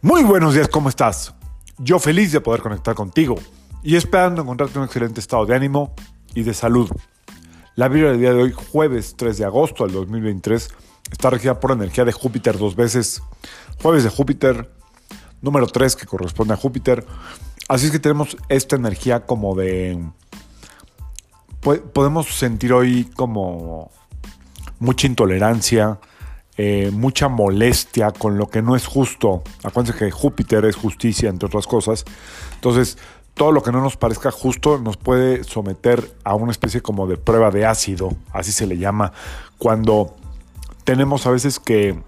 Muy buenos días, ¿cómo estás? Yo feliz de poder conectar contigo y esperando encontrarte un excelente estado de ánimo y de salud. La Biblia del día de hoy, jueves 3 de agosto del 2023, está regida por energía de Júpiter dos veces. Jueves de Júpiter, número 3 que corresponde a Júpiter. Así es que tenemos esta energía como de... Podemos sentir hoy como mucha intolerancia, eh, mucha molestia con lo que no es justo. Acuérdense que Júpiter es justicia, entre otras cosas. Entonces, todo lo que no nos parezca justo nos puede someter a una especie como de prueba de ácido, así se le llama, cuando tenemos a veces que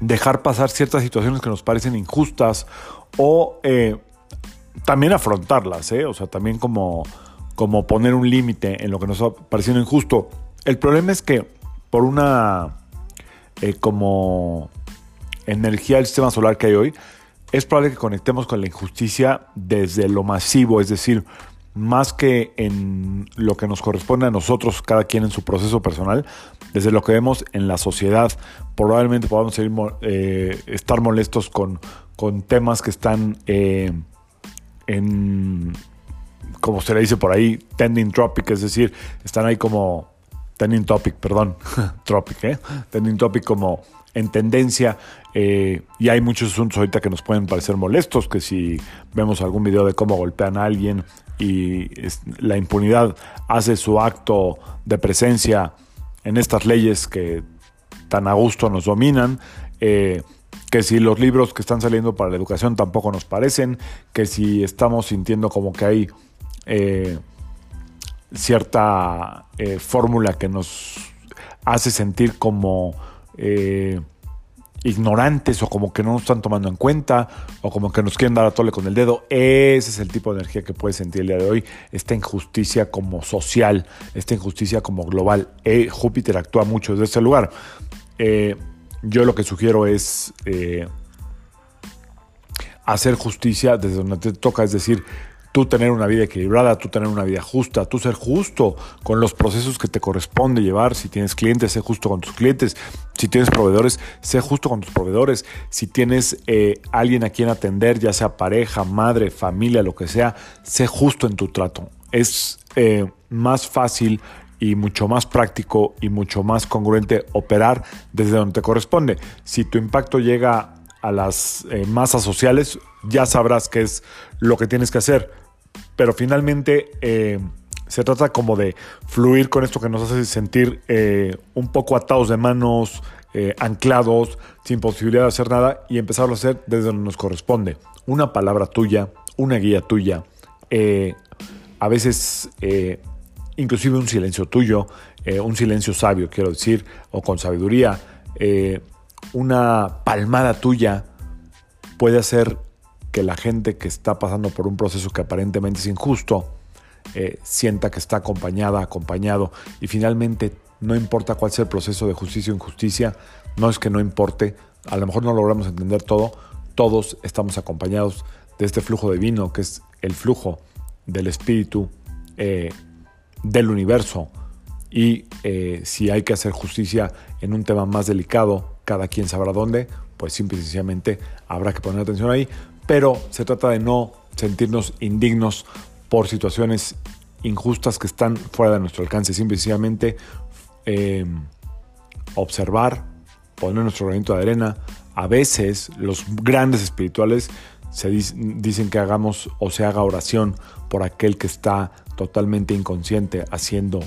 dejar pasar ciertas situaciones que nos parecen injustas o eh, también afrontarlas, ¿eh? o sea, también como, como poner un límite en lo que nos ha parecido injusto. El problema es que por una eh, como energía del sistema solar que hay hoy, es probable que conectemos con la injusticia desde lo masivo, es decir, más que en lo que nos corresponde a nosotros, cada quien en su proceso personal, desde lo que vemos en la sociedad, probablemente podamos eh, estar molestos con, con, temas que están eh, en, como se le dice por ahí, tending tropic, es decir, están ahí como trending topic, perdón, tropic, ¿eh? Trending topic como en tendencia eh, y hay muchos asuntos ahorita que nos pueden parecer molestos, que si vemos algún video de cómo golpean a alguien y la impunidad hace su acto de presencia en estas leyes que tan a gusto nos dominan, eh, que si los libros que están saliendo para la educación tampoco nos parecen, que si estamos sintiendo como que hay eh, cierta eh, fórmula que nos hace sentir como eh, ignorantes o como que no nos están tomando en cuenta o como que nos quieren dar a tole con el dedo. Ese es el tipo de energía que puede sentir el día de hoy. Esta injusticia como social, esta injusticia como global. Eh, Júpiter actúa mucho desde este lugar. yo lo que sugiero es hacer justicia desde donde te toca, es decir, tú tener una vida equilibrada, tú tener una vida justa, tú ser justo con los procesos que te corresponde llevar. Si tienes clientes, sé justo con tus clientes. Si tienes proveedores, sé justo con tus proveedores. Si tienes eh, alguien a quien atender, ya sea pareja, madre, familia, lo que sea, sé justo en tu trato. Es eh, más fácil y mucho más práctico y mucho más congruente operar desde donde te corresponde. Si tu impacto llega a las eh, masas sociales, ya sabrás qué es lo que tienes que hacer. Pero finalmente eh, se trata como de fluir con esto que nos hace sentir eh, un poco atados de manos, anclados, sin posibilidad de hacer nada y empezarlo a hacer desde donde nos corresponde. Una palabra tuya, una guía tuya, a veces inclusive un silencio tuyo, un silencio sabio, quiero decir, o con sabiduría una palmada tuya puede hacer que la gente que está pasando por un proceso que aparentemente es injusto eh, sienta que está acompañada, acompañado y finalmente no importa cuál sea el proceso de justicia o injusticia, no es que no importe, a lo mejor no logramos entender todo, todos estamos acompañados de este flujo divino que es el flujo del espíritu eh, del universo. Y eh, si hay que hacer justicia en un tema más delicado, cada quien sabrá dónde, pues simple y sencillamente habrá que poner atención ahí, pero se trata de no sentirnos indignos por situaciones injustas que están fuera de nuestro alcance, simple y sencillamente eh, observar, poner nuestro granito de arena. A veces los grandes espirituales se dicen que hagamos o se haga oración por aquel que está totalmente inconsciente haciendo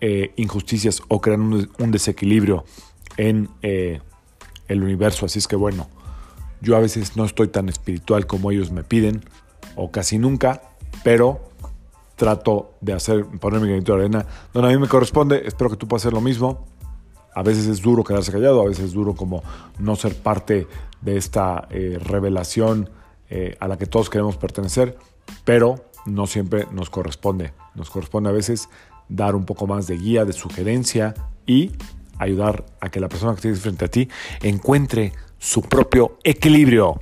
eh, injusticias o creando un desequilibrio en eh, el universo. Así es que bueno, yo a veces no estoy tan espiritual como ellos me piden, o casi nunca, pero trato de hacer, poner mi granito de arena donde a mí me corresponde. Espero que tú puedas hacer lo mismo. A veces es duro quedarse callado, a veces es duro como no ser parte de esta eh, revelación eh, a la que todos queremos pertenecer, pero no siempre nos corresponde. Nos corresponde a veces dar un poco más de guía, de sugerencia y ayudar a que la persona que tienes frente a ti encuentre su propio equilibrio.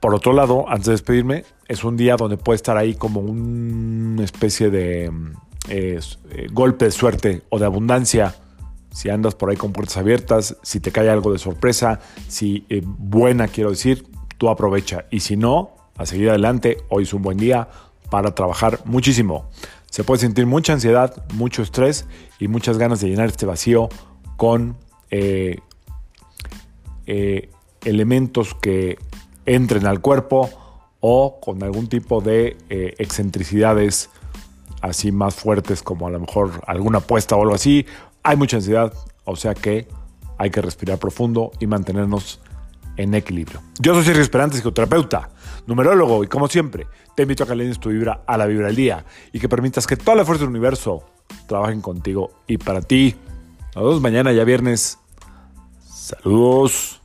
Por otro lado, antes de despedirme, es un día donde puede estar ahí como una especie de eh, eh, golpe de suerte o de abundancia si andas por ahí con puertas abiertas, si te cae algo de sorpresa, si eh, buena quiero decir, tú aprovecha. Y si no, a seguir adelante, hoy es un buen día para trabajar muchísimo. Se puede sentir mucha ansiedad, mucho estrés y muchas ganas de llenar este vacío con eh, eh, elementos que entren al cuerpo o con algún tipo de excentricidades así más fuertes como a lo mejor alguna apuesta o algo así. Hay mucha ansiedad, o sea que hay que respirar profundo y mantenernos en equilibrio. Yo soy Sergio Esperante, psicoterapeuta, numerólogo y como siempre, te invito a que le tu vibra a la vibra del día y que permitas que toda la fuerza del universo trabajen contigo y para ti. Nos vemos mañana ya viernes. Saludos.